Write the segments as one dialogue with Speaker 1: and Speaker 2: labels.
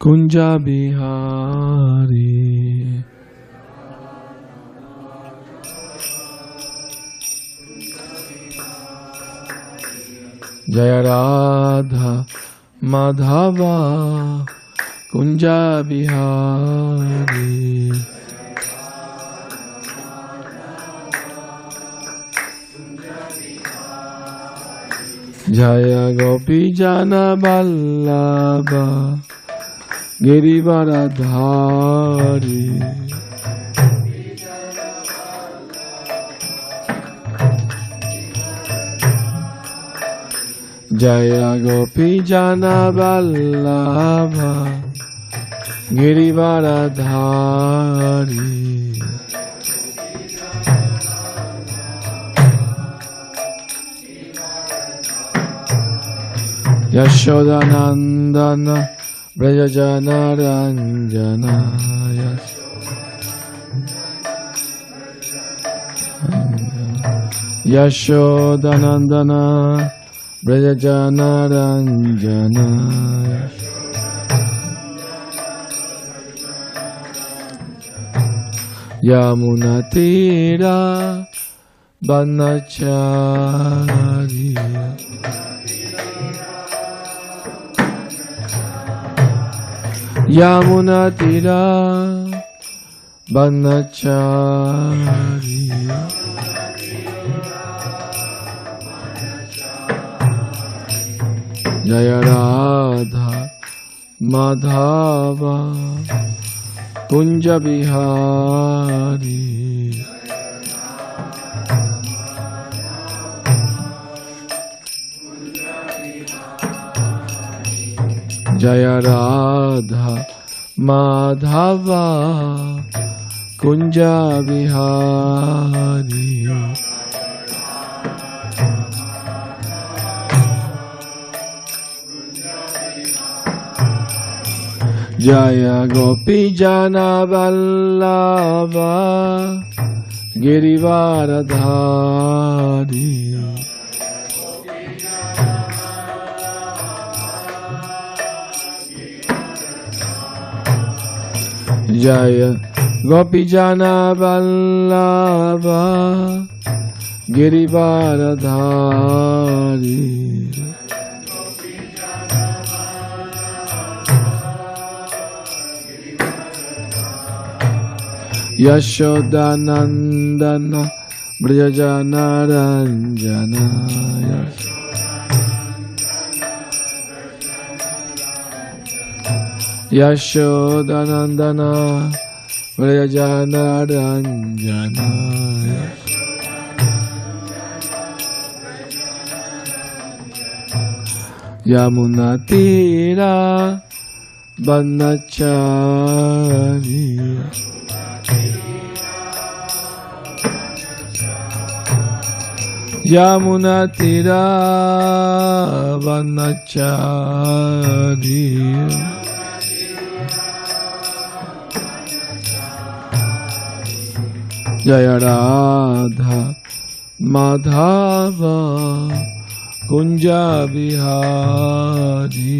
Speaker 1: कुंजा बिहारी। जय राधा माधवा कुंजा बिहारी। जय गोपी जन बल्लभा। গিরিবারা ধারে জয়া গোপী জানা বল্লাভা গিরিবারা ধারে Yashodanandan Vrajajanaranjanaya Yashodanandana Vrajajanaranjanaya Yamunatira Banachari Yamuna तीरा बनचारी जय राधा माधवा कुंज बिहारी। जय राधा माधवा कुंजा बिहारी जय गोपी जन बल्लावा गिरिवार धारी Jaya Gopi Jana Vallabha Giribara Dhari Yashoda Nandana Brijana Ranjana Yashoda यशोदनन्दना व्रजनरञ्जनाय यमुनतीरा वनचारि यमुनतीरा वनचारि जय राधा माधव कुंजा बिहारी।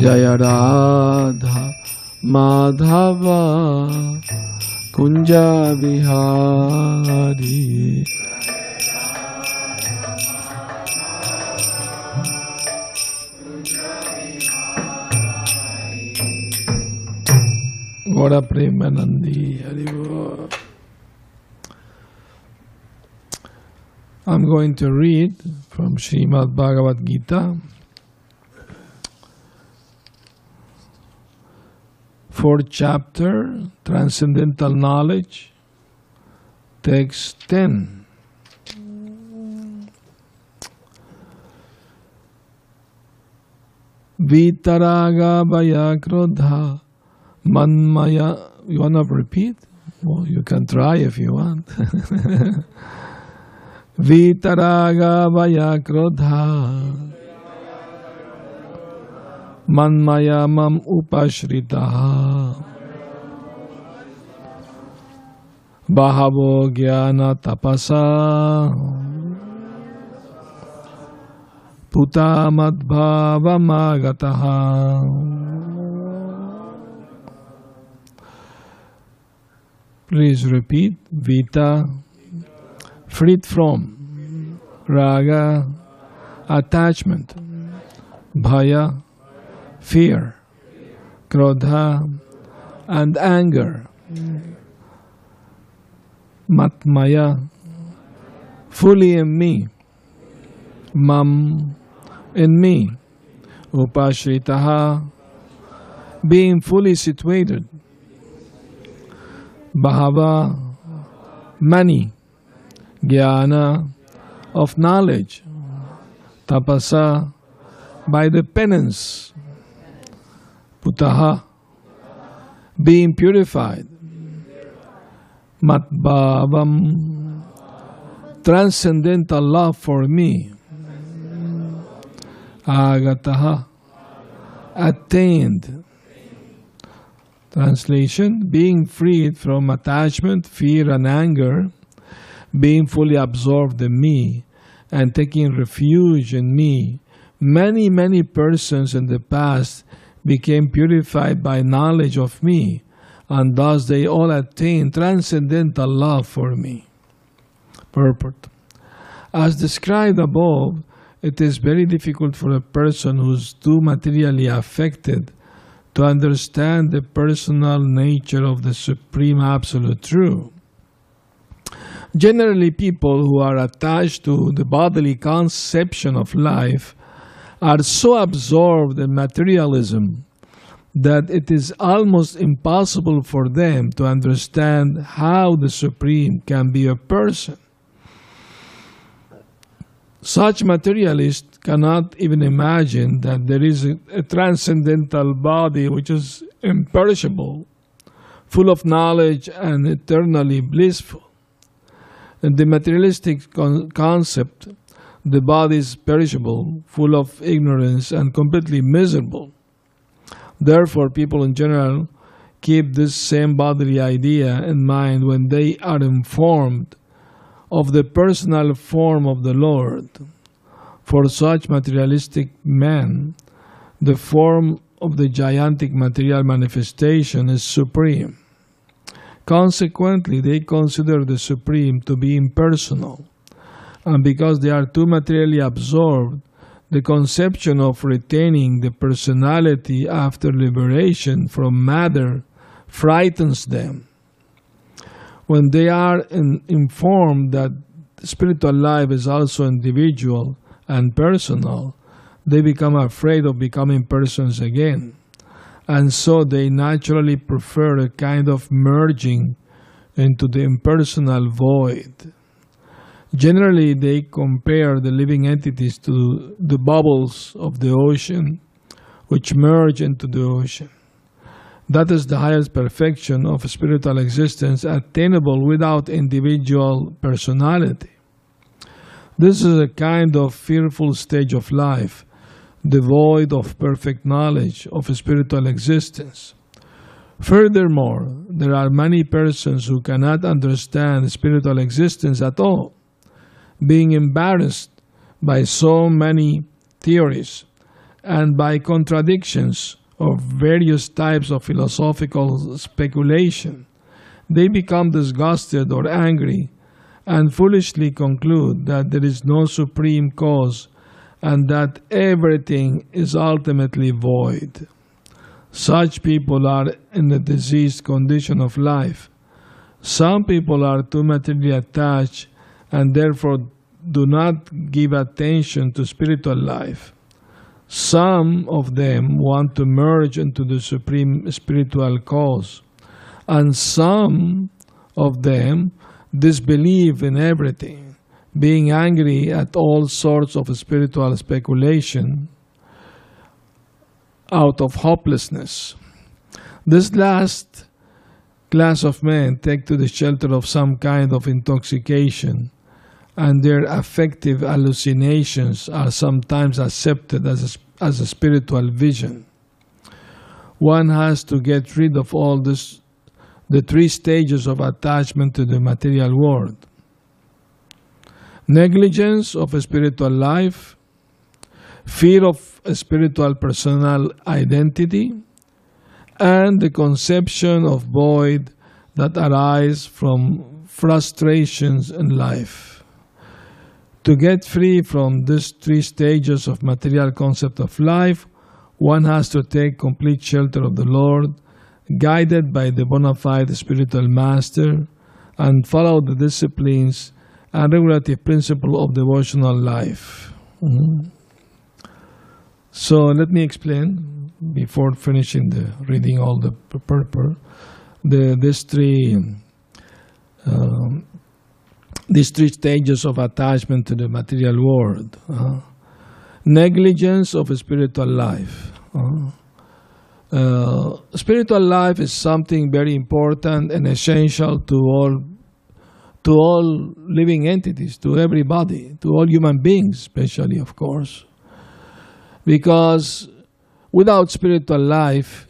Speaker 1: जय राधा माधव कुंजा Bihari. Gora Premanandi Haribo. I'm going to read from Srimad Bhagavad Gita, fourth chapter, Transcendental Knowledge, text 10. Vitaraga Bhaya Krodha Manmaya. You want to repeat? Well, you can try if you want. Vitaraga Vaya Krodha Manmaya Mam Upashrita Bahavo Jnana Tapasa Putamadbhavamagataha Please repeat. Vita. Freed from. Raga. Attachment. Bhaya. Fear. Krodha. And anger. Matmaya. Fully in me. Mam. In me. Upashritaha. Being fully situated bahava many jnana of knowledge tapasa by the penance putaha being purified matbhavam transcendental love for me agataha attained translation being freed from attachment fear and anger being fully absorbed in me and taking refuge in me. Many many persons in the past became purified by knowledge of me and thus they all attained transcendental love for me. Purport. As described above it is very difficult for a person who's too materially affected to understand the personal nature of the Supreme Absolute Truth. Generally, people who are attached to the bodily conception of life are so absorbed in materialism that it is almost impossible for them to understand how the Supreme can be a person. Such materialists cannot even imagine that there is a, a transcendental body which is imperishable, full of knowledge, and eternally blissful. In the materialistic con- concept, the body is perishable, full of ignorance, and completely miserable. Therefore, people in general keep this same bodily idea in mind when they are informed of the personal form of the Lord. For such materialistic men, the form of the gigantic material manifestation is supreme. Consequently, they consider the Supreme to be impersonal. And because they are too materially absorbed, the conception of retaining the personality after liberation from matter frightens them. When they are in, informed that spiritual life is also individual and personal, they become afraid of becoming persons again. And so they naturally prefer a kind of merging into the impersonal void. Generally, they compare the living entities to the bubbles of the ocean, which merge into the ocean. That is the highest perfection of spiritual existence attainable without individual personality. This is a kind of fearful stage of life, devoid of perfect knowledge of spiritual existence. Furthermore, there are many persons who cannot understand spiritual existence at all, being embarrassed by so many theories and by contradictions of various types of philosophical speculation. They become disgusted or angry and foolishly conclude that there is no supreme cause and that everything is ultimately void. Such people are in a diseased condition of life. Some people are too materially attached and therefore do not give attention to spiritual life. Some of them want to merge into the supreme spiritual cause, and some of them disbelieve in everything, being angry at all sorts of spiritual speculation out of hopelessness. This last class of men take to the shelter of some kind of intoxication, and their affective hallucinations are sometimes accepted as a, as a spiritual vision. One has to get rid of all this, the three stages of attachment to the material world negligence of a spiritual life, fear of a spiritual personal identity, and the conception of void that arise from frustrations in life. To get free from these three stages of material concept of life, one has to take complete shelter of the Lord, guided by the bona fide spiritual master, and follow the disciplines and regulative principle of devotional life. Mhm. So let me explain before finishing the reading all the purpose. The these three um, these three stages of attachment to the material world. uh, negligence of spiritual life. uh, uh, spiritual life is something very important and essential to all to all living entities, to everybody, to all human beings, especially, of course. Because without spiritual life,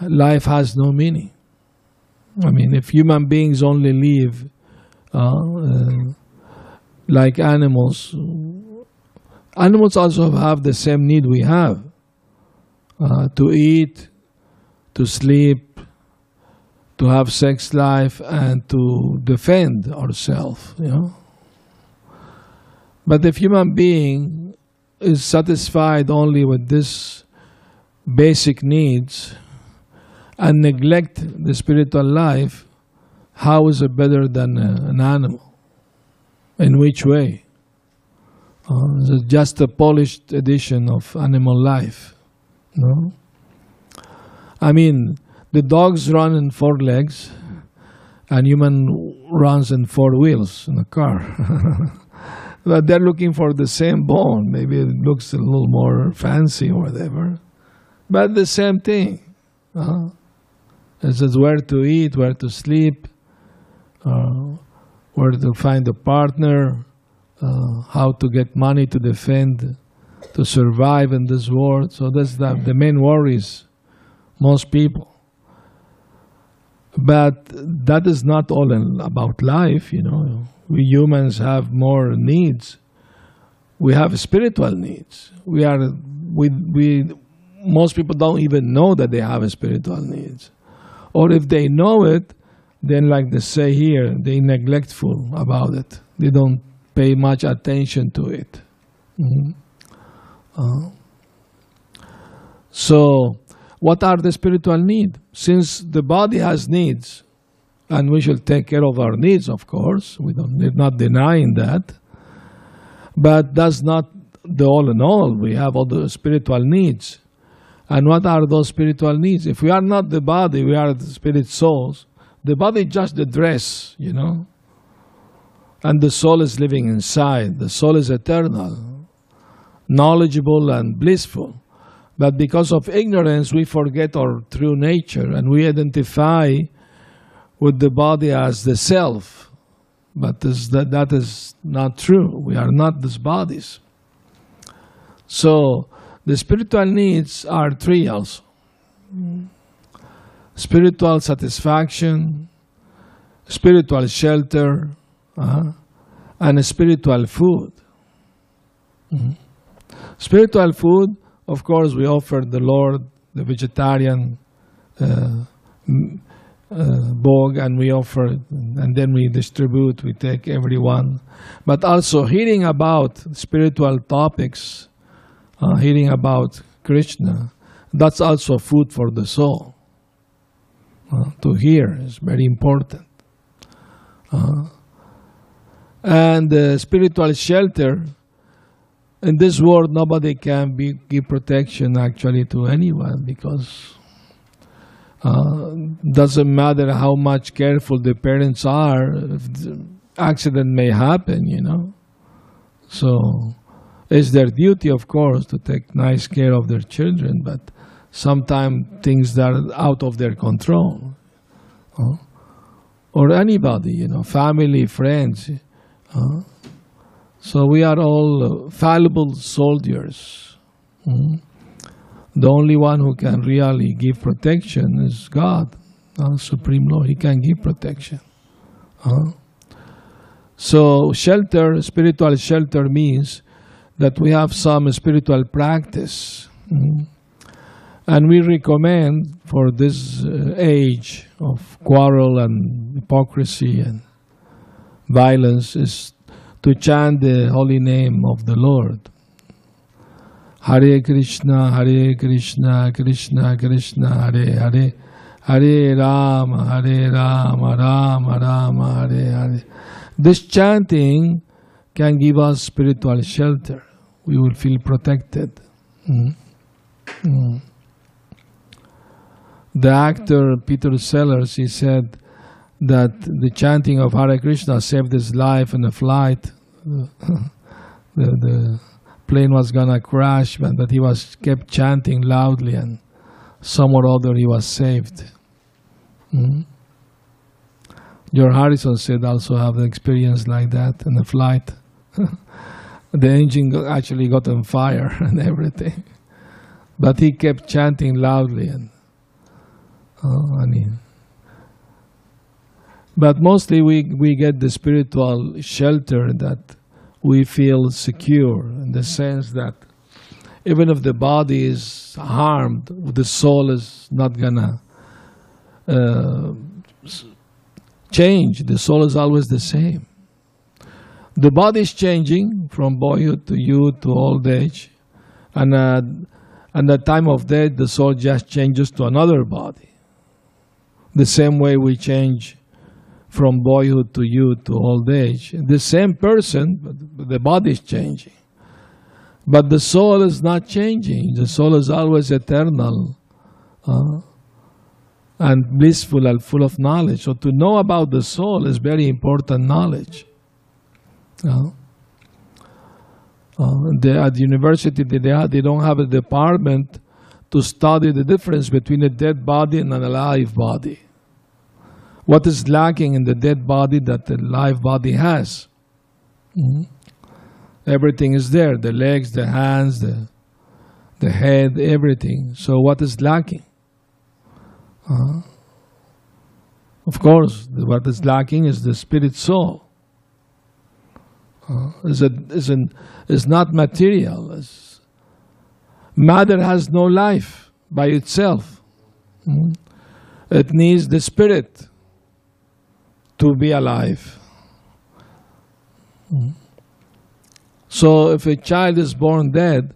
Speaker 1: life has no meaning. I mean, if human beings only live like animals, animals also have the same need we have uh, to eat, to sleep, to have sex life, and to defend ourselves. You know? But if human being is satisfied only with this basic needs and neglect the spiritual life, how is it better than uh, an animal? In which way? Uh, just a polished edition of animal life. No? I mean, the dogs run in four legs, and human runs in four wheels in a car. but they're looking for the same bone. Maybe it looks a little more fancy or whatever, but the same thing. Uh, it's just where to eat, where to sleep, where to find a partner, uh, how to get money to defend, to survive in this world. So that's the, the main worries most people. But that is not all in, about life, you know. We humans have more needs. We have spiritual needs. We are we we most people don't even know that they have spiritual needs. Or if they know it, then like they say here, they neglectful about it. They don't pay much attention to it. Mhm. Uh, so, what are the spiritual needs? Since the body has needs, and we should take care of our needs, of course, we don't, we're not denying that, but that's not the all in all. We have the spiritual needs. And what are those spiritual needs? If we are not the body, we are the spirit souls. The body is just the dress, you know. And the soul is living inside. The soul is eternal, knowledgeable, and blissful. But because of ignorance, we forget our true nature and we identify with the body as the self. But this, that, that is not true. We are not these bodies. So, the spiritual needs are three also mm. Spiritual satisfaction, spiritual shelter, uh, and spiritual food. Mhm. Spiritual food, of course, we offer the Lord the vegetarian uh, uh, bhog, and we offer, and then we distribute. We take everyone, but also hearing about spiritual topics, uh, hearing about Krishna. That's also food for the soul. Uh, to hear is very important. Uh, and spiritual shelter in this world nobody can be, give protection actually to anyone because uh, doesn't matter how much careful the parents are the accident may happen you know so it's their duty of course to take nice care of their children but sometimes things that are out of their control uh, or anybody you know family friends uh, so we are all uh, fallible soldiers. Mm. The only one who can really give protection is God. uh, Supreme Lord. He can give protection. Uh, so, shelter, spiritual shelter means that we have some spiritual practice. Mm. And we recommend for this uh, age of quarrel and hypocrisy and violence is to chant the holy name of the Lord. Hare Krishna, Hare Krishna, Krishna Krishna, Hare Hare, Hare Rama, Hare Rama, Rama Rama, Hare Hare. This chanting can give us spiritual shelter. We will feel protected. Mm. Mm. The actor Peter Sellers, he said that the chanting of Hare Krishna saved his life in a flight. the, the plane was gonna crash, but, but he was kept chanting loudly, and some or other he was saved. Mm. George Harrison said also have an experience like that in a flight. the engine actually got on fire and everything, but he kept chanting loudly and oh, I mean. But mostly we, we get the spiritual shelter that we feel secure in the sense that even if the body is harmed, the soul is not gonna uh, change. The soul is always the same. The body is changing from boyhood to youth to old age, and uh, at the time of death, the soul just changes to another body. The same way we change from boyhood to youth to old age. The same person, but the body is changing. But the soul is not changing. The soul is always eternal uh, and blissful and full of knowledge. So to know about the soul is very important knowledge. Uh, uh, they, at the university, they, they don't have a department to study the difference between a dead body and an alive body. What is lacking in the dead body that the live body has? Mm-hmm. Everything is there the legs, the hands, the, the head, everything. So, what is lacking? Uh, of course, what is lacking is the spirit soul. Uh, is, a, is, an, is not material. It's, matter has no life by itself. Mm-hmm. It needs the spirit to be alive. So if a child is born dead,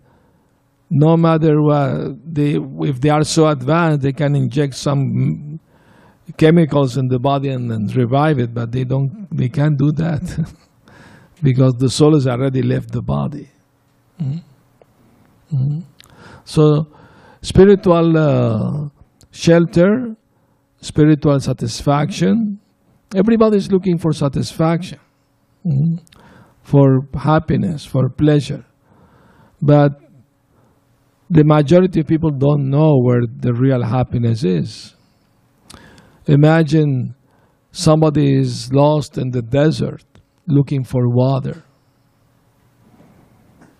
Speaker 1: no matter what, they, if they are so advanced, they can inject some chemicals in the body and, and revive it, but they don't. They can't do that because the soul has already left the body. Mm-hmm. Mm-hmm. So, spiritual uh, shelter, spiritual satisfaction, Everybody is looking for satisfaction, mm-hmm. for happiness, for pleasure. But the majority of people don't know where the real happiness is. Imagine somebody is lost in the desert looking for water.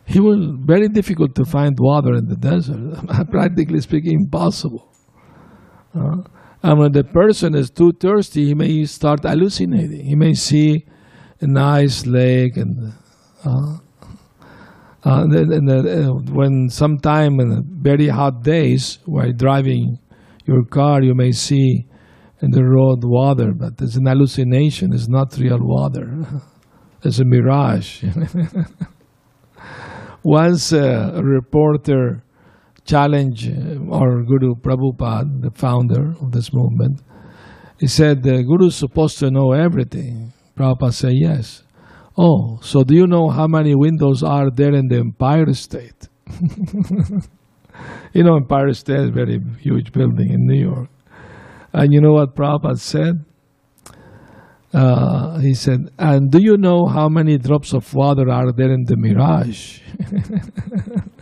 Speaker 1: He will very difficult to find water in the desert. Practically speaking, impossible. Uh, and when the person is too thirsty, he may start hallucinating. He may see a nice lake and uh, uh, and, uh, when sometime in very hot days while driving your car, you may see in the road water, but it's an hallucination. It's not real water. It's a mirage. Once a reporter challenge uh, our Guru Prabhupada, the founder of this movement. He said, the Guru is supposed to know everything. Prabhupada said, yes. Oh, so do you know how many windows are there in the Empire State? you know, Empire State is a very huge building in New York. And you know what Prabhupada said? Uh, he said, and do you know how many drops of water are there in the Mirage?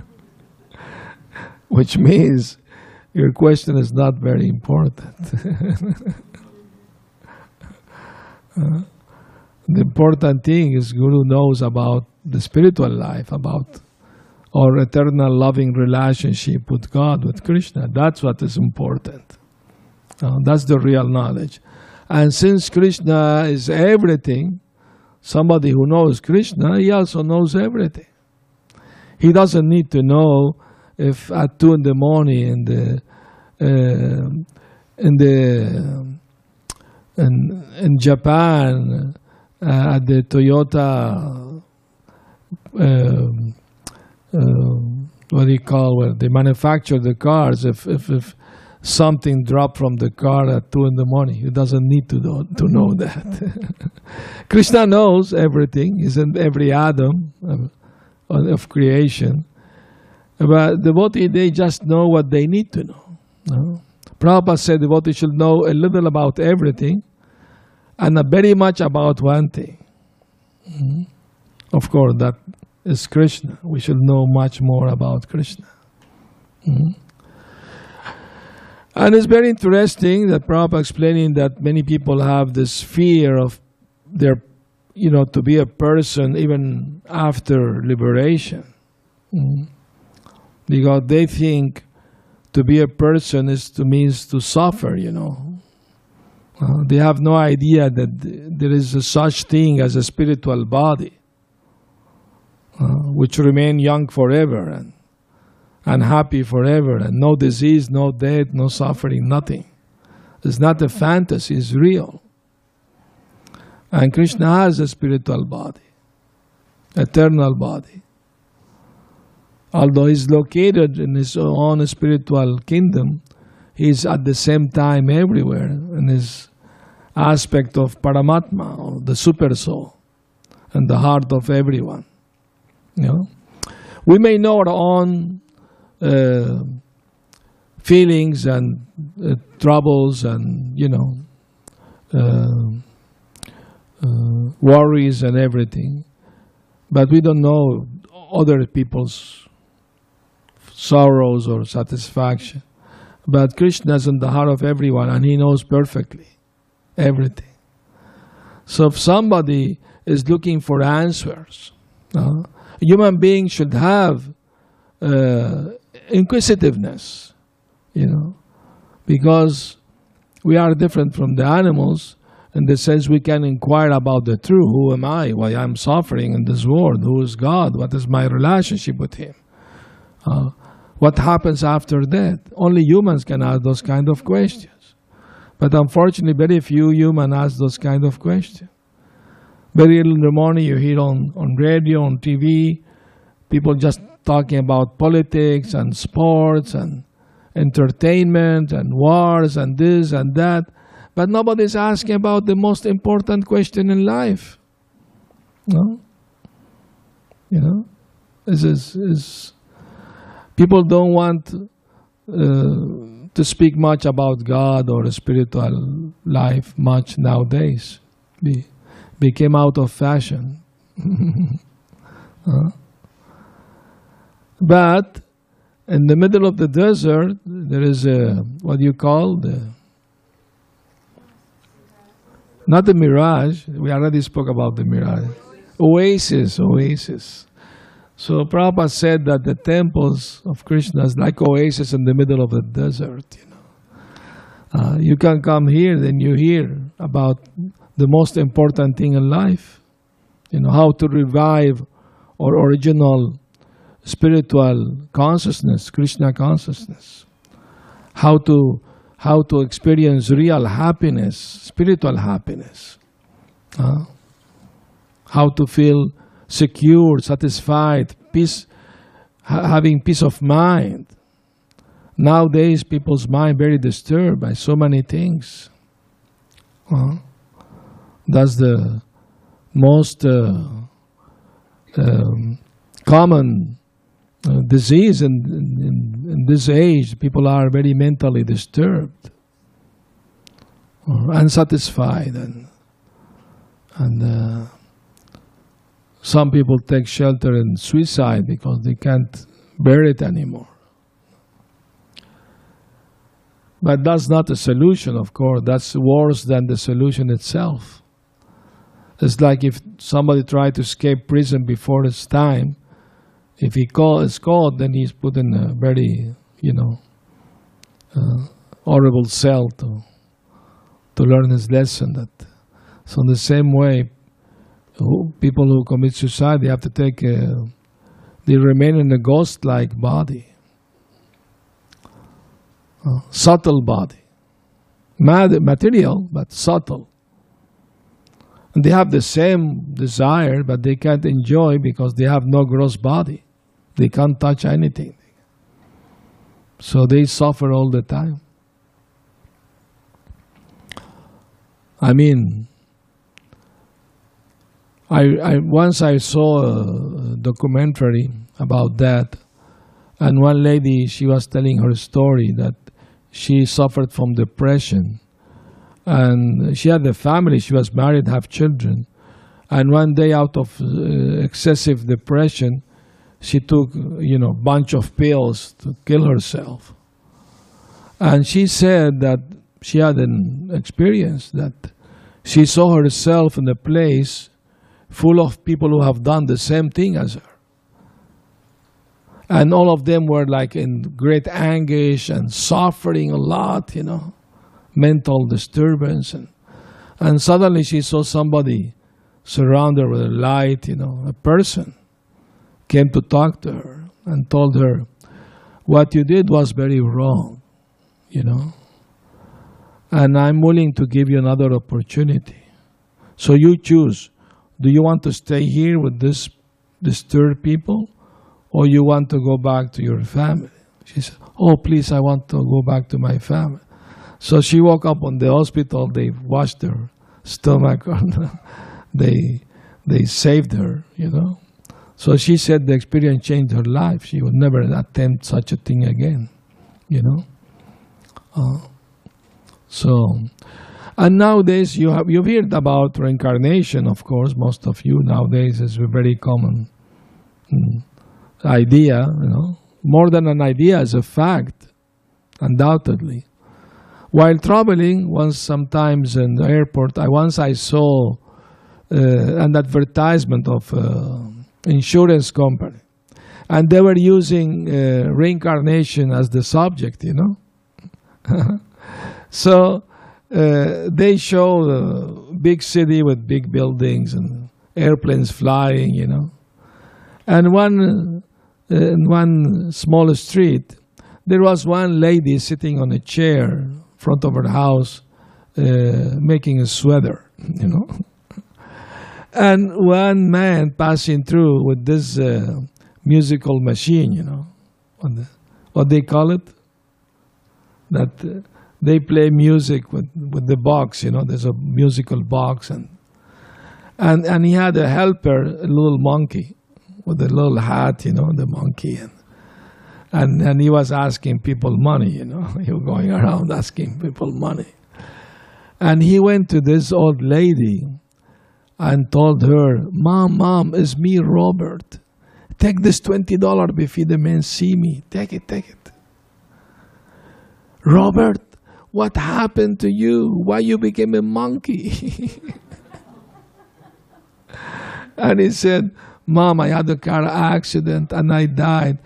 Speaker 1: which means your question is not very important. uh, the important thing is Guru knows about the spiritual life, about our eternal loving relationship with God, with Krishna. That's what is important. Uh, that's the real knowledge. And since Krishna is everything, somebody who knows Krishna, he also knows everything. He doesn't need to know if at two in the morning in the uh, in the in, in Japan uh, at the Toyota um, what do you call where they manufacture the cars if, if, if something dropped from the car at two in the morning he doesn't need to know, to know that krishna knows everything he's in every atom of, of creation but devotee they just know what they need to know no? Prabhupada said devotee should know a little about everything and very much about one thing. Mm-hmm. Of course, that is Krishna. We should know much more about Krishna. Mm-hmm. And it's very interesting that Prabhupada explaining that many people have this fear of their, you know, to be a person even after liberation. Mm-hmm. Because they think to be a person is to means to suffer, you know. Uh, they have no idea that there is a such thing as a spiritual body, uh, which remain young forever and, and happy forever, and no disease, no death, no suffering, nothing. It's not a fantasy, it's real. And Krishna has a spiritual body, eternal body. Although he's located in his own spiritual kingdom, he's at the same time everywhere in his aspect of Paramatma, or the super soul, and the heart of everyone. You know? We may know our own feelings and uh, troubles and, you know, uh, uh worries and everything, but we don't know other people's sorrows or satisfaction. But Krishna is in the heart of everyone and he knows perfectly everything. So if somebody is looking for answers, uh, human beings should have uh, inquisitiveness, you know, because we are different from the animals in the sense we can inquire about the truth. Who am I? Why I'm suffering in this world? Who is God? What is my relationship with Him? Uh, what happens after death? Only humans can ask those kind of questions. But unfortunately, very few humans ask those kind of questions. Very early in the morning, you hear on, on radio, on TV, people just talking about politics and sports and entertainment and wars and this and that. But nobody's asking about the most important question in life. No? You know? Is, is, people don't want uh, to speak much about God or spiritual life much nowadays. Be, became out of fashion. uh, but in the middle of the desert, there is a what do you call the not the mirage. We already spoke about the mirage. Oasis, oasis. So Prabhupada said that the temples of Krishna is like oasis in the middle of the desert. You know, uh, you can come here, then you hear about the most important thing in life. You know how to revive our original spiritual consciousness, Krishna consciousness. How to how to experience real happiness, spiritual happiness. How to feel secure, satisfied, peace, ha- having peace of mind. Nowadays, people's mind very disturbed by so many things. That's the most uh, um, common uh, disease in, in, in, this age. People are very mentally disturbed or unsatisfied and and uh, some people take shelter in suicide because they can't bear it anymore. But that's not the solution, of course. That's worse than the solution itself. It's like if somebody tried to escape prison before his time, if he call, is caught, then he's put in a very, you know, uh, horrible cell to to learn his lesson. That so in the same way, who, people who commit suicide they have to take a, they remain in a ghost-like body, uh, subtle body, Mad, material but subtle. And they have the same desire, but they can't enjoy because they have no gross body. They can't touch anything. So they suffer all the time. I mean, I, I once I saw a documentary about that, and one lady she was telling her story that she suffered from depression, and she had a family. She was married, have children, and one day, out of uh, excessive depression, she took you know bunch of pills to kill herself, and she said that she had an experience that she saw herself in a place full of people who have done the same thing as her. And all of them were like in great anguish and suffering a lot, you know, mental disturbance. And, and suddenly she saw somebody surrounded with a light, you know, a person came to talk to her and told her, What you did was very wrong, you know and I'm willing to give you another opportunity. So you choose. Do you want to stay here with this disturbed people or you want to go back to your family? She said, Oh, please, I want to go back to my family. So she woke up on the hospital. They washed her stomach. they, they saved her, you know. So she said the experience changed her life. She would never attempt such a thing again, you know. Uh, so, and nowadays you have you've heard about reincarnation. Of course, most of you nowadays is a very common mm, idea. You know, more than an idea, is a fact, undoubtedly. While traveling, once sometimes in the airport, I once I saw uh, an advertisement of uh, insurance company, and they were using uh, reincarnation as the subject. You know. So uh, they show the big city with big buildings and airplanes flying, you know. And one uh, in one small street, there was one lady sitting on a chair in front of her house, uh, making a sweater, you know. And one man passing through with this uh, musical machine, you know, what, the, what they call it, that uh, they play music with, with the box, you know, there's a musical box and and and he had a helper, a little monkey with a little hat, you know, the monkey and and, and he was asking people money, you know. He was going around asking people money. And he went to this old lady and told her, Mom, Mom, it's me, Robert. Take this $20 before the men see me. Take it, take it. Robert, what happened to you? Why you became a monkey? and he said, Mom, I had a car accident and I died.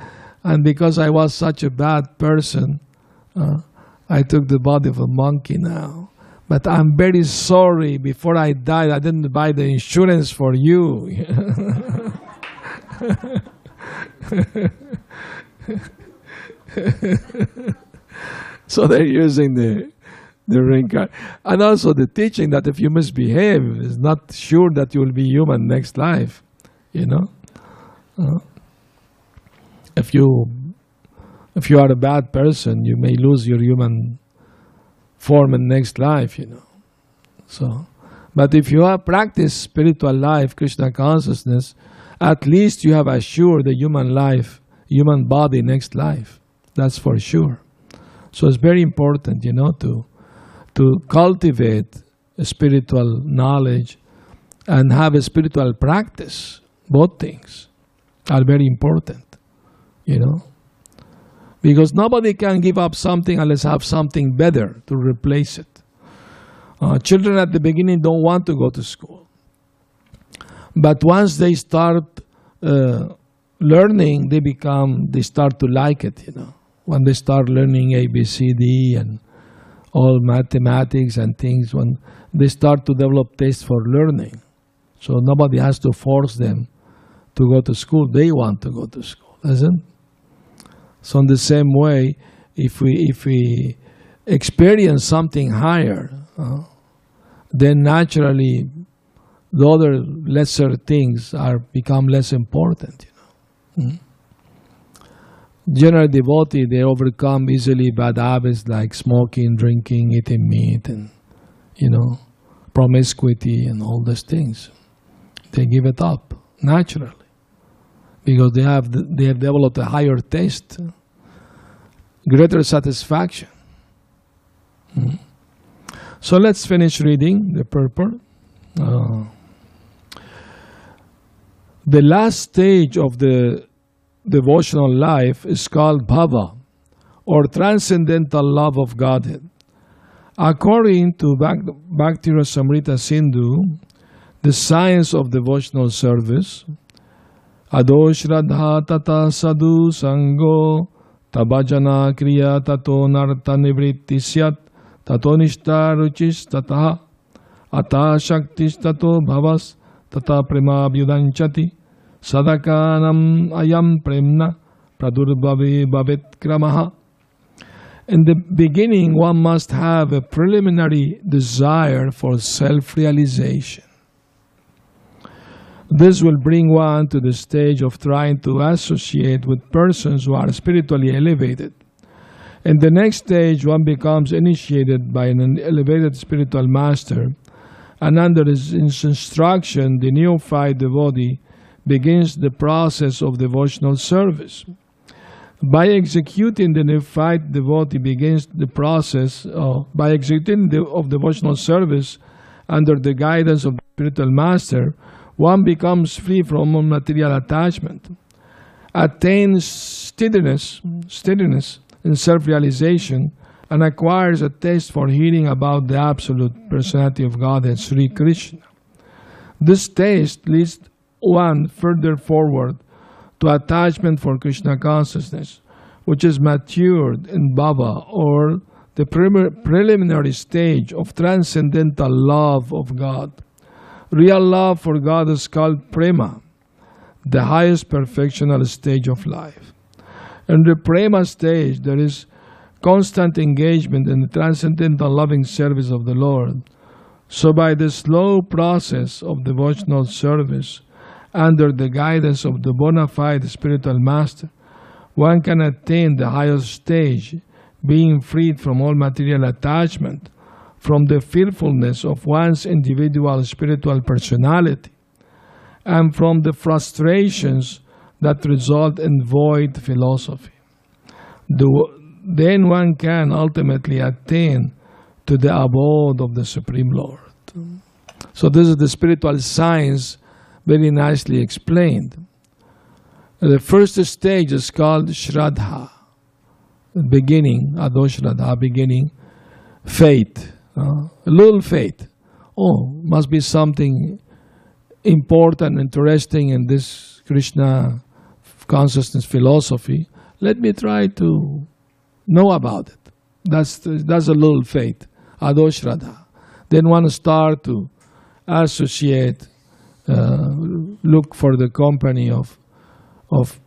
Speaker 1: And because I was such a bad person, uh, I took the body of a monkey now. But I'm very sorry. Before I died, I didn't buy the insurance for you. So they're using the the reincarnation. And also the teaching that if you misbehave, it's not sure that you will be human next life. You know? Uh, if you if you are a bad person, you may lose your human form in next life, you know. So but if you have practiced spiritual life, Krishna consciousness, at least you have assured the human life, human body next life. That's for sure. So it's very important, you know, to to cultivate spiritual knowledge and have a spiritual practice. Both things are very important, you know, because nobody can give up something unless have something better to replace it. Uh, children at the beginning don't want to go to school, but once they start uh, learning, they become they start to like it, you know when they start learning ABCD and all mathematics and things when they start to develop taste for learning. So nobody has to force them to go to school. They want to go to school, isn't? So in the same way, if we if we experience something higher, uh, then naturally the other lesser things are become less important. You know. Mm? General devotee they overcome easily bad habits like smoking, drinking, eating meat, and you know promiscuity and all those things. They give it up naturally because they have they have developed a higher taste, greater satisfaction. Mm. So let's finish reading the purport. Uh, the last stage of the devotional life is called bhava, or transcendental love of Godhead. According to Bhakti Rasamrita Sindhu, the science of devotional service, अदो श्रद्धा तथा सदु संगो तब जना क्रिया तथो नर्त निवृत्ति सत तथो निष्ठा रुचिस्तः अतः शक्तिस्तो भवस तथा प्रेमाभ्युदंचति सदकानम अयम प्रेमण प्रदुर्भवी भवित क्रम इन the beginning, one must have a preliminary desire for self realization. This will bring one to the stage of trying to associate with persons who are spiritually elevated. In the next stage, one becomes initiated by an elevated spiritual master, and under his instruction, the neophyte devotee begins the process of devotional service. By executing the neophyte devotee begins the process of, by executing the, of devotional service under the guidance of the spiritual master, one becomes free from material attachment, attains steadiness, steadiness in self-realization, and acquires a taste for hearing about the absolute personality of God and Sri Krishna. This taste leads one further forward to attachment for Krishna consciousness, which is matured in bhava or the preliminary stage of transcendental love of God. Real love for God is called prema, the highest perfectional stage of life. In the prema stage, there is constant engagement in the transcendental loving service of the Lord. So, by the slow process of devotional service, under the guidance of the bona fide spiritual master, one can attain the highest stage, being freed from all material attachment from the fearfulness of one's individual spiritual personality and from the frustrations that result in void philosophy. The, then one can ultimately attain to the abode of the Supreme Lord. So, this is the spiritual science very nicely explained. The first stage is called Shraddha, beginning, Ado Shraddha, beginning, faith. Uh, a little faith. Oh, must be something important, interesting in this Krishna consciousness philosophy. Let me try to know about it. That's, that's a little faith, Adoshraddha. Then one start to associate, uh, look for the company of, of,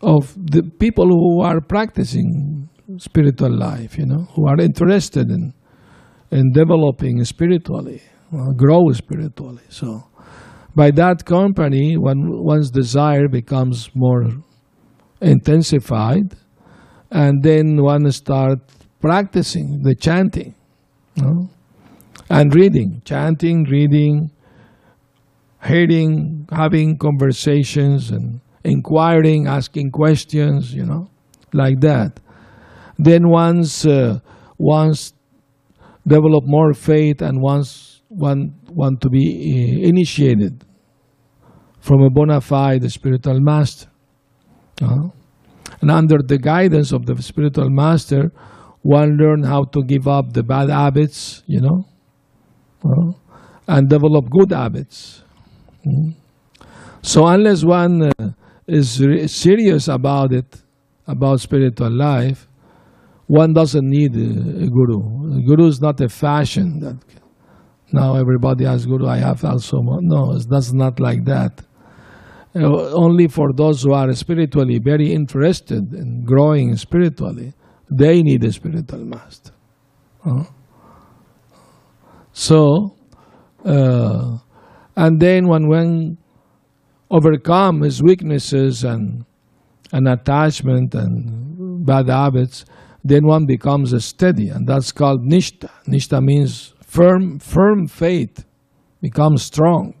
Speaker 1: of the people who are practicing spiritual life, you know, who are interested in and developing spiritually, uh, grow spiritually. So, by that company, when one's desire becomes more intensified, and then one start practicing the chanting, you know, and reading, chanting, reading, hearing, having conversations, and inquiring, asking questions, you know, like that. Then once uh, once develop more faith and wants want, want to be uh, initiated from a bona fide spiritual master. Uh, and under the guidance of the spiritual master, one learn how to give up the bad habits, you know, uh, and develop good habits. Mm. So unless one uh, is serious about it, about spiritual life, one doesn't need a, guru. A guru is not a fashion that now everybody has guru. I have also. No, that's not like that. Uh, only for those who are spiritually very interested in growing spiritually, they need a spiritual master. Uh, so, uh, and then when one overcome his weaknesses and, and attachment and bad habits, then one becomes steady, and that's called nishta. Nishta means firm, firm faith, becomes strong.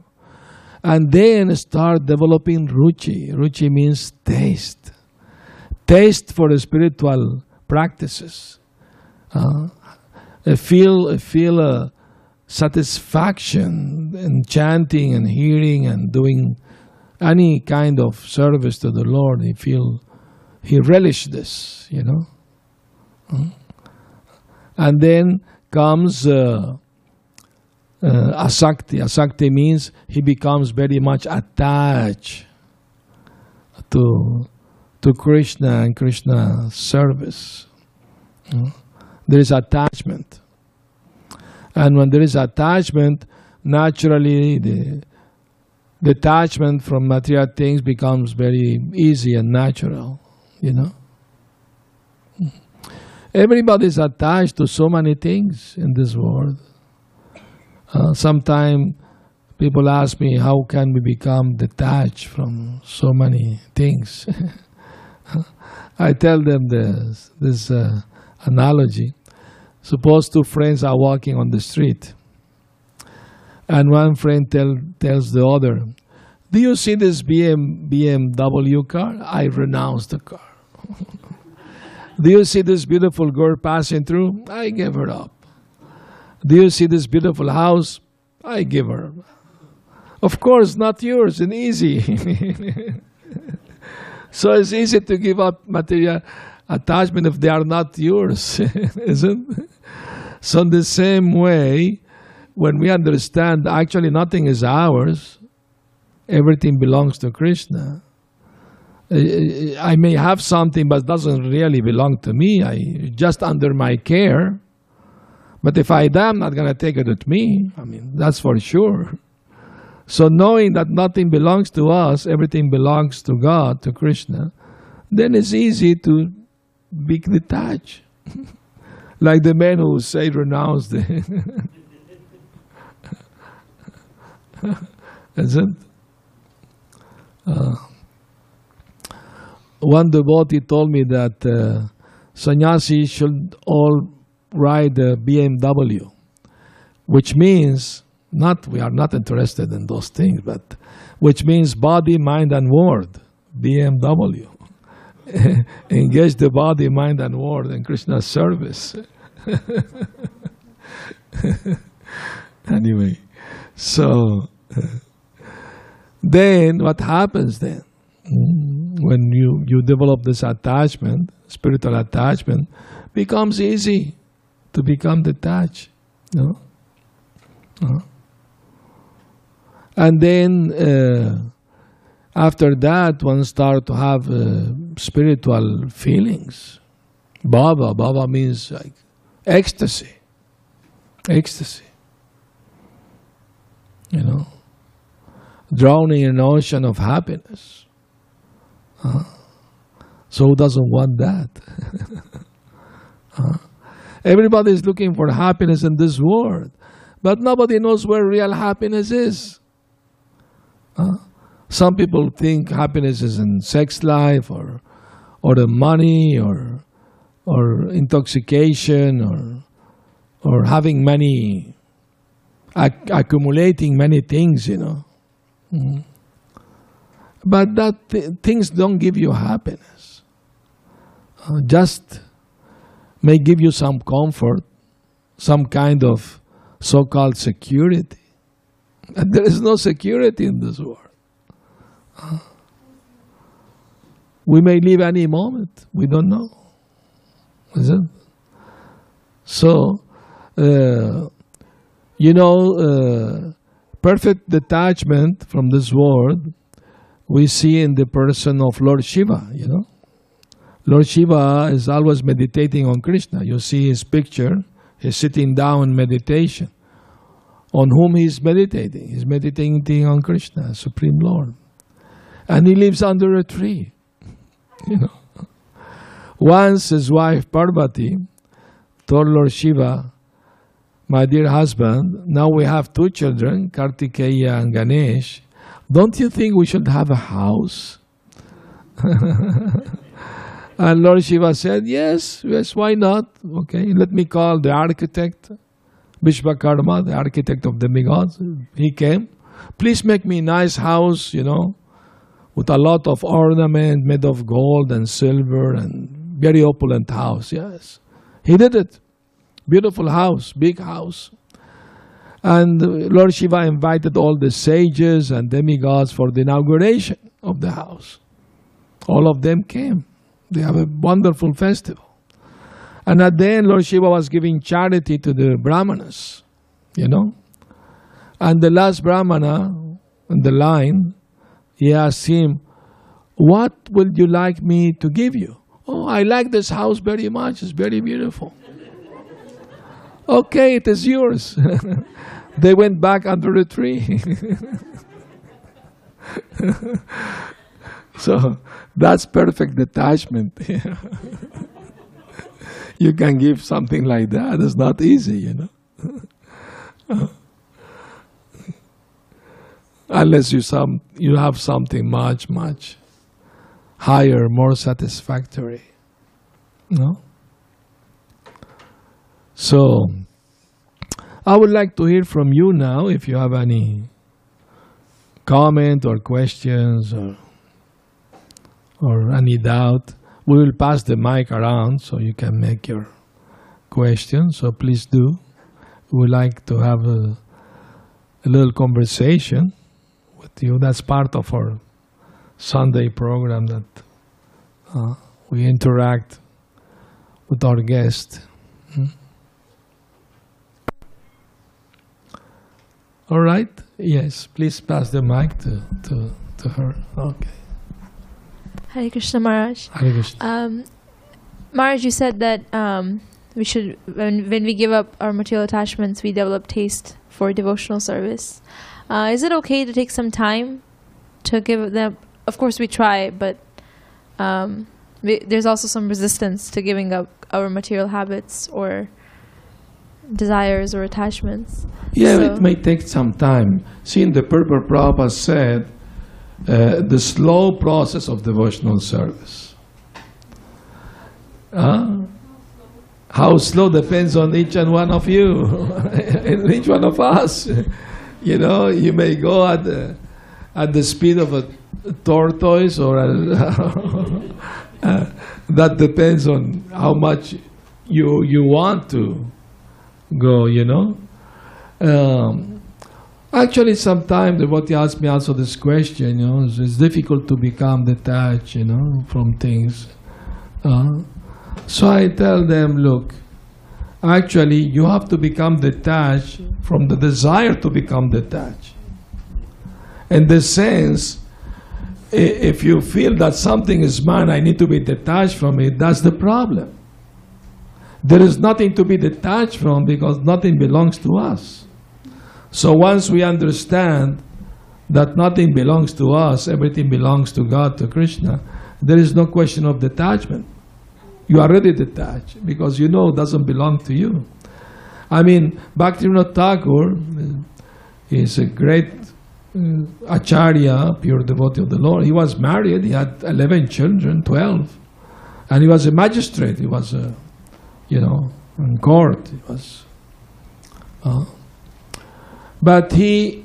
Speaker 1: And then start developing ruchi. Ruchi means taste. Taste for spiritual practices. Uh, feel, feel a satisfaction in chanting and hearing and doing any kind of service to the Lord. He feel he relish this, you know. And then comes uh, uh, asakti. Asakti means he becomes very much attached to to Krishna and Krishna service. There is attachment, and when there is attachment, naturally the detachment from material things becomes very easy and natural. You know. Everybody is attached to so many things in this world. Uh, Sometimes people ask me, how can we become detached from so many things? I tell them this, this uh, analogy. Suppose two friends are walking on the street, and one friend tell, tells the other, Do you see this BM, BMW car? I renounce the car. Do you see this beautiful girl passing through? I give her up. Do you see this beautiful house? I give her. Of course, not yours and easy. so it's easy to give up material attachment if they are not yours, isn't? So, in the same way, when we understand actually nothing is ours, everything belongs to Krishna. I may have something, but doesn't really belong to me. I just under my care. But if I die, I'm not going to take it with me. I mean, that's for sure. So knowing that nothing belongs to us, everything belongs to God, to Krishna, then it's easy to be detached. like the man who say renounce the Isn't? Uh, one devotee told me that uh, sannyasi should all ride a BMW, which means not we are not interested in those things, but which means body, mind, and word. BMW. Engage the body, mind, and word in Krishna's service. anyway, so uh, then what happens then? When you, you develop this attachment, spiritual attachment, becomes easy to become detached. No? Uh-huh. And then uh, after that, one start to have uh, spiritual feelings. Bhava, bhava means like ecstasy, ecstasy. You know, drowning in an ocean of happiness. Uh, so who doesn't want that? uh, everybody is looking for happiness in this world, but nobody knows where real happiness is. Uh, some people think happiness is in sex life or or the money or or intoxication or or having many ac- accumulating many things, you know. Mm. But that th- things don't give you happiness. Uh, just may give you some comfort, some kind of so-called security. And there is no security in this world. Uh, we may leave any moment. We don't know. Is it? So, uh, you know, uh, perfect detachment from this world we see in the person of Lord Shiva, you know. Lord Shiva is always meditating on Krishna. You see his picture, he's sitting down in meditation. On whom he's meditating? He's meditating on Krishna, Supreme Lord. And he lives under a tree. You know. Once his wife Parvati told Lord Shiva, My dear husband, now we have two children, Kartikeya and Ganesh. Don't you think we should have a house? and Lord Shiva said, Yes, yes, why not? Okay, let me call the architect, Vishvakarma, the architect of the demigods. He came. Please make me a nice house, you know, with a lot of ornament made of gold and silver and very opulent house. Yes, he did it. Beautiful house, big house. And Lord Shiva invited all the sages and demigods for the inauguration of the house. All of them came. They have a wonderful festival. And at the end, Lord Shiva was giving charity to the Brahmanas, you know. And the last Brahmana in the line, he asked him, What would you like me to give you? Oh, I like this house very much. It's very beautiful. Okay, it is yours. they went back under the tree. so that's perfect detachment. you can give something like that. It's not easy, you know. Unless you some you have something much, much higher, more satisfactory. No? So I would like to hear from you now if you have any comment or questions or or any doubt. We will pass the mic around so you can make your questions. So please do. We would like to have a, a little conversation with you. That's part of our Sunday program that uh, we interact with our guest. Hmm? All right. Yes. Please pass the mic to, to, to her. Okay.
Speaker 2: Hare Krishna Maharaj.
Speaker 1: Hare Krishna.
Speaker 2: Um, Maharaj, you said that um, we should, when, when we give up our material attachments, we develop taste for devotional service. Uh, is it okay to take some time to give them? Of course, we try, but um, we, there's also some resistance to giving up our material habits or desires or attachments.
Speaker 1: Yeah,
Speaker 2: So-
Speaker 1: it may take some time. See, in the Purport Prabhupada said uh, the slow process of devotional service. Huh? How slow depends on each and one of you, and each one of us. You know, you may go at the, at the speed of a tortoise, or a, uh, that depends on how much you you want to go. You know. Um, actually, sometimes the devotee asks me also this question, you know, it's, it's difficult to become detached, you know, from things. Uh, so I tell them, look, actually, you have to become detached from the desire to become detached. In the sense, if you feel that something is mine, I need to be detached from it, that's the problem. There is nothing to be detached from because nothing belongs to us. So once we understand that nothing belongs to us, everything belongs to God, to Krishna, there is no question of detachment. You are already detached because you know it doesn't belong to you. I mean, Bhaktivinoda Thakur is a great uh, acharya, pure devotee of the Lord. He was married, he had 11 children, 12, and he was a magistrate. He was, a, you know, court. He was. Uh, but he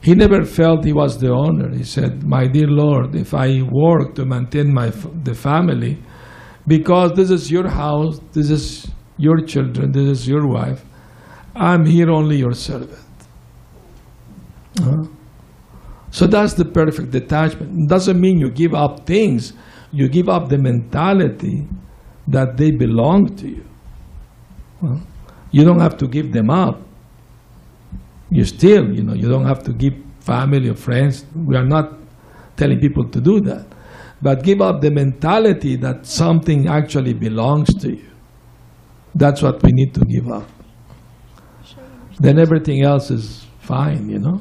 Speaker 1: he never felt he was the owner. He said, "My dear Lord, if I work to maintain my the family, because this is your house, this is your children, this is your wife, I'm here only your servant." Huh? So that's the perfect detachment. It Doesn't mean you give up things. You give up the mentality that they belong to you. Huh? You don't have to give them up you still, you know, you don't have to give family or friends. We are not telling people to do that. but give up the mentality that something actually belongs to you. That's what we need to give up. Then everything else is fine, you know.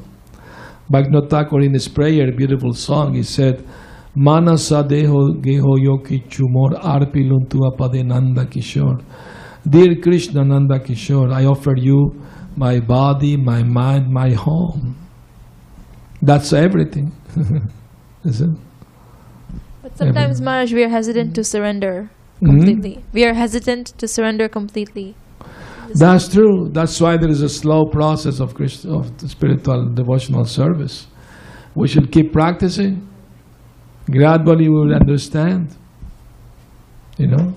Speaker 1: Bhaktivinoda Thakur in his prayer, beautiful song, he said, Manasa deho geho yoki chumor arpiluntu apade nanda kishore. Dear Krishna Nanda Kishore, I offer you my body, my mind, my home. That's everything. Is it?
Speaker 2: But sometimes, Maharaj, we are hesitant to surrender
Speaker 1: Mhm.
Speaker 2: completely. We are hesitant to surrender completely.
Speaker 1: That's true. That's why there is a slow process of Christ, of spiritual devotional service. We should keep practicing. Gradually, we will understand. You know,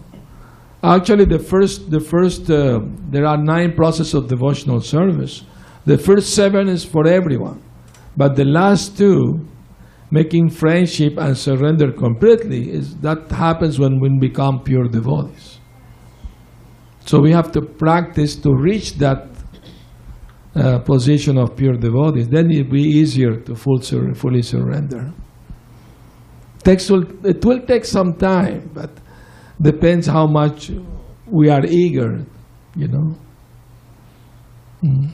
Speaker 1: actually, the first, the first, uh, there are nine processes of devotional service. The first seven is for everyone, but the last two, making friendship and surrender completely, is that happens when we become pure devotees. So we have to practice to reach that uh, position of pure devotees. Then it will be easier to full sur- fully surrender. Takes will, it will take some time, but depends how much we are eager, you know. Mm.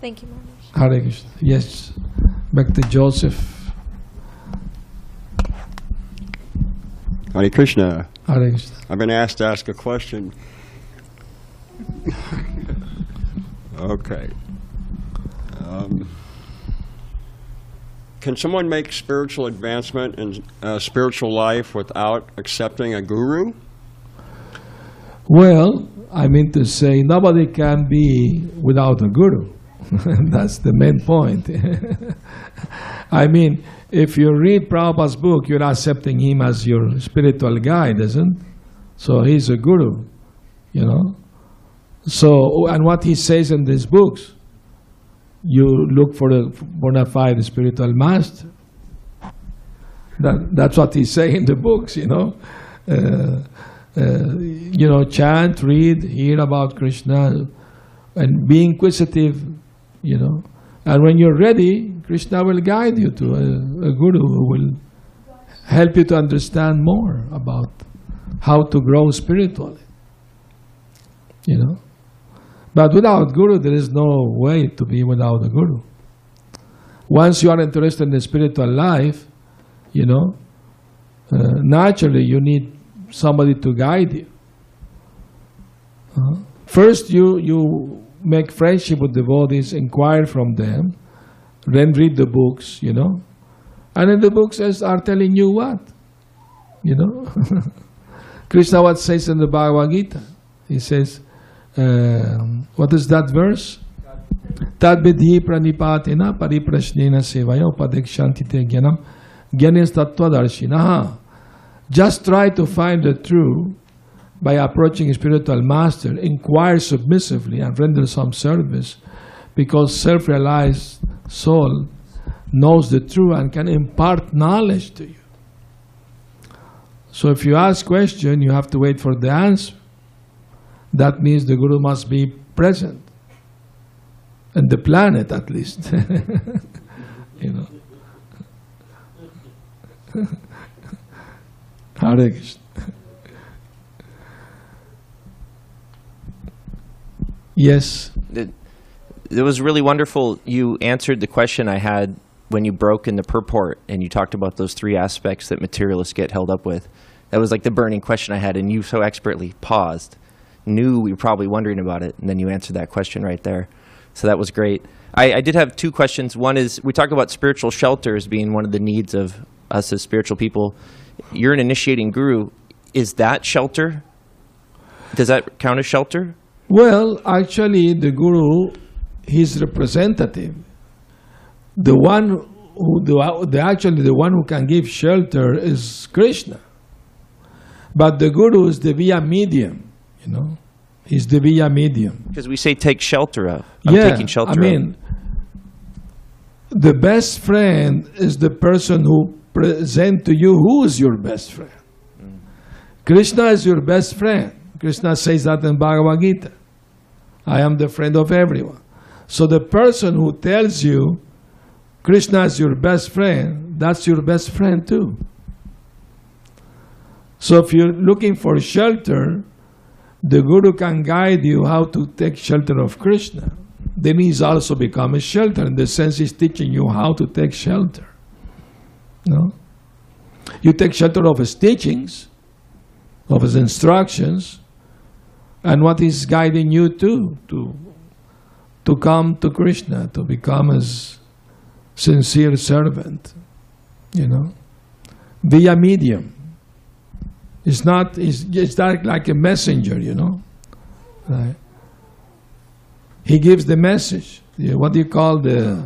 Speaker 2: Thank you, Maharaj.
Speaker 1: Hare Krishna. Yes, back to Joseph.
Speaker 3: Hare Krishna.
Speaker 1: Hare Krishna.
Speaker 3: I've been asked to ask a question. okay. Um, can someone make spiritual advancement in uh, spiritual life without accepting a guru?
Speaker 1: Well, I mean to say nobody can be without a guru. That's the main point. I mean, if you read Prabhupada's book, you're accepting him as your spiritual guide, isn't? So he's a guru, you know. So, and what he says in these books, you look for a bona fide spiritual master. That, that's what he's saying in the books, you know. Uh, uh, you know, chant, read, hear about Krishna, and be inquisitive, you know. And when you're ready, Krishna will guide you to a, a guru who will help you to understand more about how to grow spiritually. You know. But without guru, there is no way to be without a guru. Once you are interested in the spiritual life, you know, uh, naturally you need somebody to guide you. Uh, First, you, you make friendship with devotees, inquire from them, then read the books, you know. And then the books is, are telling you what? You know? Krishna what says in the Bhagavad Gita? He says, Um, what is that verse? Vidhi pranipatina pariprashnena sevaya upadekshanti te jnanam jnanis tattvadarshinaha. Just try to find the truth by approaching a spiritual master. Inquire submissively and render some service because self-realized soul knows the truth and can impart knowledge to you. So if you ask question, you have to wait for the answer. That means the guru must be present. And the planet at least. you know. Hare Krishna. yes.
Speaker 4: it, it was really wonderful. You answered the question I had when you broke in the purport and you talked about those three aspects that materialists get held up with. That was like the burning question I had, and you so expertly paused, knew we were probably wondering about it, and then you answered that question right there. So that was great. I, I did have two questions. One is we talked about spiritual shelters being one of the needs of us as spiritual people. You're an initiating guru. Is that shelter? Does that count as shelter?
Speaker 1: Well, actually, the guru, his representative, the one who, the, the actually the one who can give shelter is Krishna. But the guru is the via medium, you know. He's the via medium.
Speaker 4: Because we say take shelter of. I'm
Speaker 1: yeah,
Speaker 4: taking shelter
Speaker 1: I
Speaker 4: of.
Speaker 1: mean, the best friend is the person who present to you who is your best friend. Mm. Krishna is your best friend. Krishna says that in Bhagavad Gita. I am the friend of everyone. So the person who tells you Krishna is your best friend, that's your best friend too. So if you're looking for shelter, the Guru can guide you how to take shelter of Krishna. Then he's also become a shelter in the sense he's teaching you how to take shelter. No? You take shelter of his teachings, of his instructions, and what he's guiding you to, to, to come to Krishna, to become his sincere servant, you know, via medium. It's not, it's, it's not like a messenger, you know. Right? He gives the message. What do you call the,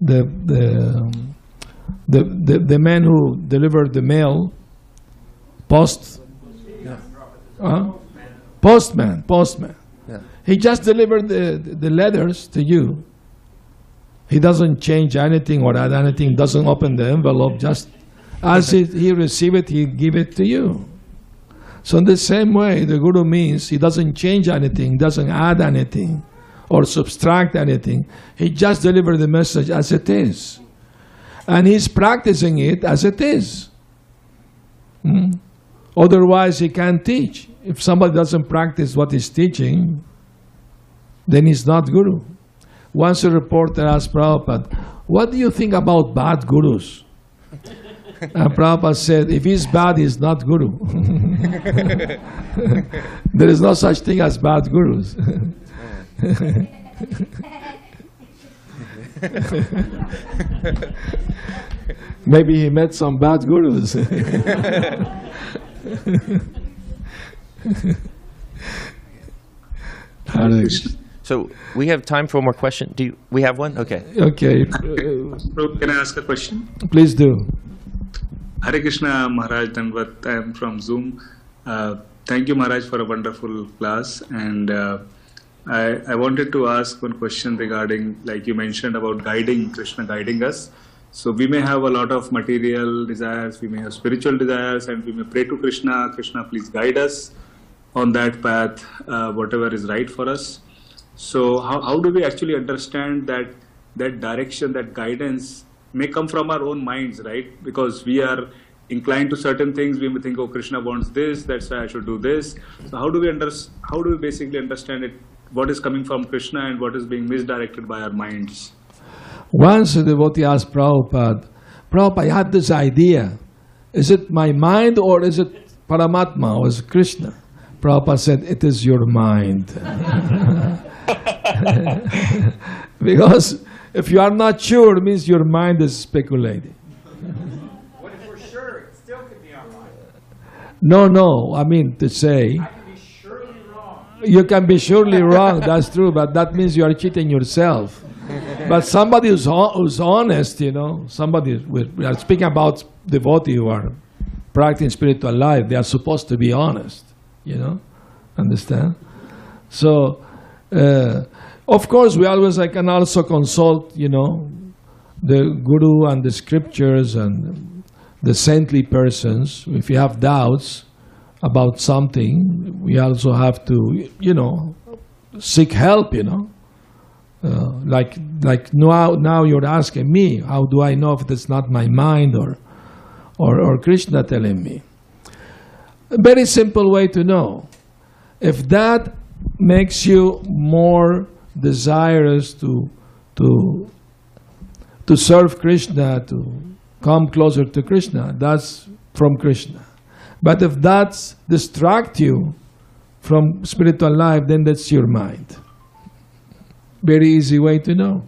Speaker 1: the, the, the, the, the man who delivered the mail? Post? Yeah. Huh? Postman, postman. He just delivered the, the letters to you. He doesn't change anything or add anything, doesn't open the envelope, just as it, he receive it, he give it to you. So in the same way, the Guru means he doesn't change anything, doesn't add anything, or subtract anything. He just delivers the message as it is. And he's practicing it as it is. Hmm? Otherwise, he can't teach. If somebody doesn't practice what he's teaching, then he's not Guru. Once a reporter asked Prabhupada, What do you think about bad gurus? And Prabhupada said, If he's bad, he's not Guru. there is no such thing as bad gurus. Maybe he met some bad gurus. Hare
Speaker 4: So we have time for one more question. Do you, we have one? Okay.
Speaker 1: Okay,
Speaker 5: So can I ask a question?
Speaker 1: please do.
Speaker 5: Hare Krishna Maharaj Dandavat, I am from Zoom. Uh, thank you Maharaj for a wonderful class and uh, I, I wanted to ask one question regarding like you mentioned about guiding, Krishna guiding us. So we may have a lot of material desires, we may have spiritual desires and we may pray to Krishna, Krishna please guide us on that path, uh, whatever is right for us. So how, how do we actually understand that that direction, that guidance may come from our own minds, right? Because we are inclined to certain things, we may think, oh, Krishna wants this, that's why I should do this. So how do we under, how do we basically understand it? What is coming from Krishna and what is being misdirected by our minds?
Speaker 1: Once a devotee asked Prabhupada, Prabhupada, I have this idea. Is it my mind or is it Paramatma or is it Krishna? Prabhupada said, It is your mind. because if you are not sure, it means your mind is speculating.
Speaker 6: What if we're sure? It still could be our mind.
Speaker 1: No, no, I mean to say,
Speaker 6: I could be surely wrong.
Speaker 1: you can be surely wrong, that's true, but that means you are cheating yourself. But somebody who's, who's honest, you know, somebody, we we are speaking about devotees who are practicing spiritual life, they are supposed to be honest, you know, understand? So, uh, of course, we always, I can also consult, you know, the guru and the scriptures and the saintly persons. If you have doubts about something, we also have to, you know, seek help, you know. Uh, like like now now you're asking me how do I know if it's not my mind or or, or Krishna telling me a very simple way to know if that makes you more desirous to to to serve Krishna to come closer to Krishna that's from Krishna but if that's distract you from spiritual life then that's your mind very easy way to know.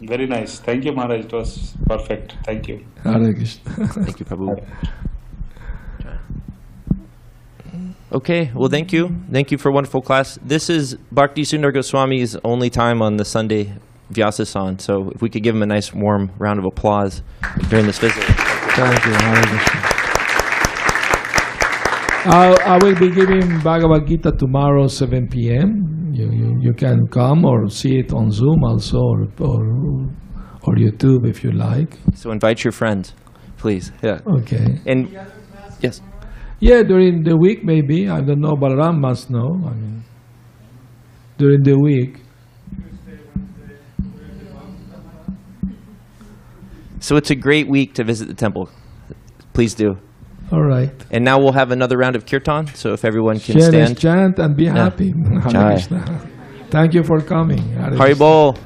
Speaker 5: Very nice. Thank you, Maharaj. It was perfect. Thank you.
Speaker 1: Hare Krishna.
Speaker 4: Thank you, Prabhu. Okay, well, thank you. Thank you for a wonderful class. This is Bhakti Sundar Goswami's only time on the Sunday Vyasasan, so if we could give him a nice warm round of applause during this visit.
Speaker 1: Thank you. Hare Krishna. I, I will be giving Bhagavad Gita tomorrow, 7 p.m. You, you, you can come or see it on Zoom also or, or, or YouTube if you like.
Speaker 4: So invite your friends, please. Yeah.
Speaker 1: Okay.
Speaker 4: And yes,
Speaker 1: Yeah, during the week maybe. I don't know, but Ram must know. I mean, during the week.
Speaker 4: so it's a great week to visit the temple. Please do.
Speaker 1: All right.
Speaker 4: And now we'll have another round of kirtan. So if everyone can
Speaker 1: Share
Speaker 4: stand.
Speaker 1: chant and be happy. Thank you for coming. Haribol.